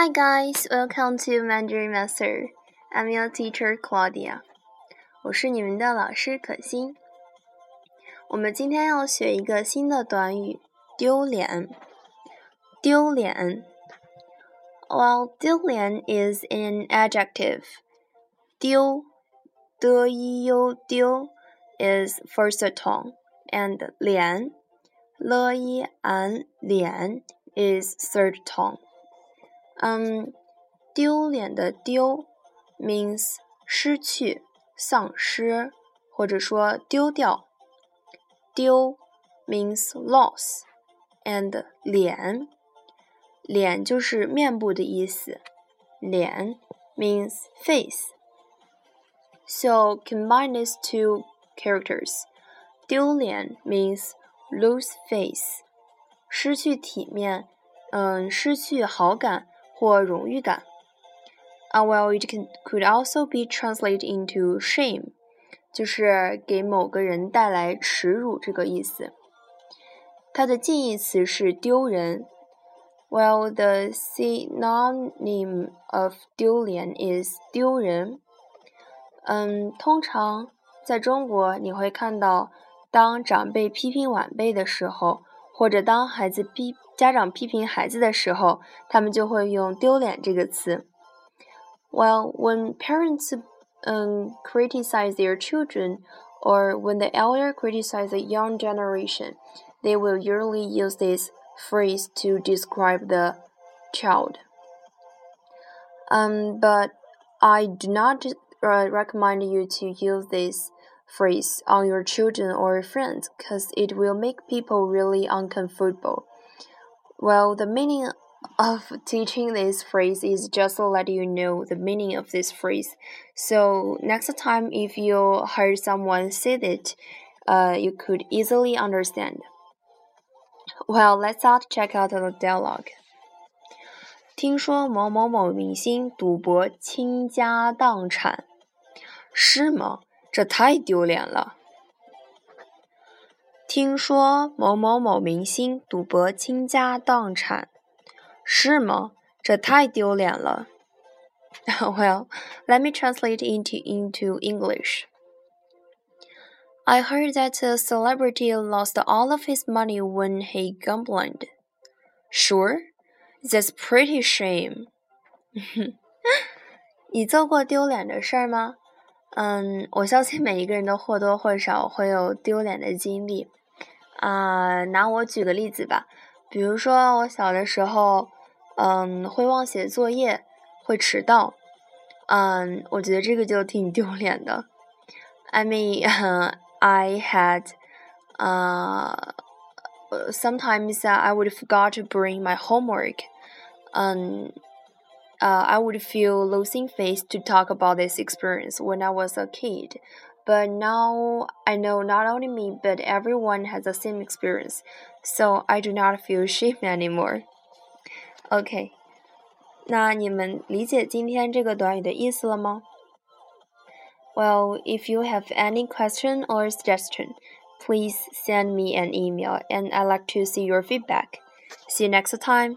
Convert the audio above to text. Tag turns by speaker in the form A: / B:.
A: Hi guys, welcome to Mandarin Master. I'm your teacher Claudia. 我是你们的老师可欣。我们今天要学一个新的短语，丢脸。丢脸。Well, 丢脸 is an adjective. 丢的 u 丢 is first tone, and 脸 l i an 脸 is third tone. 嗯，丢脸的丢 means 失去、丧失，或者说丢掉。丢 means loss，and 脸，脸就是面部的意思。脸 means face。So combine these two characters. 丢脸 means lose face，失去体面，嗯，失去好感。 或荣誉感。啊，well it can could also be translated into shame，就是给某个人带来耻辱这个意思。它的近义词是丢人。Well, the synonym of 丢脸 is 丢人。嗯，通常在中国你会看到，当长辈批评晚辈的时候。或者当孩子批 家长批评孩子的时候，他们就会用“丢脸”这个词。Well, when parents um criticize their children, or when the elder criticize the young generation, they will usually use this phrase to describe the child. Um, but I do not uh, recommend you to use this phrase on your children or friends because it will make people really uncomfortable. Well, the meaning of teaching this phrase is just to let you know the meaning of this phrase. So next time if you heard someone say it, uh, you could easily understand. Well, let's start check out the dialogue. 听说某某某明星赌博倾家荡产，是吗？这太丢脸了！ 听说某某某明星赌博倾家荡产，是吗？这太丢脸了。Well, let me translate into into English. I heard that a celebrity lost all of his money when he gambled. Sure, that's pretty shame. 你做过丢脸的事儿吗？嗯，我相信每一个人都或多或少会有丢脸的经历。 啊，拿我举个例子吧，比如说我小的时候，嗯，会忘写作业，会迟到。嗯，我觉得这个就挺丢脸的。I mean, I had, uh, sometimes I would forgot to bring my homework. 嗯。uh, I would feel losing face to talk about this experience when I was a kid. But now I know not only me, but everyone has the same experience, so I do not feel shame anymore. OK，那你们理解今天这个短语的意思了吗？Well, if you have any question or suggestion, please send me an email and I'd like to see your feedback. See you next time.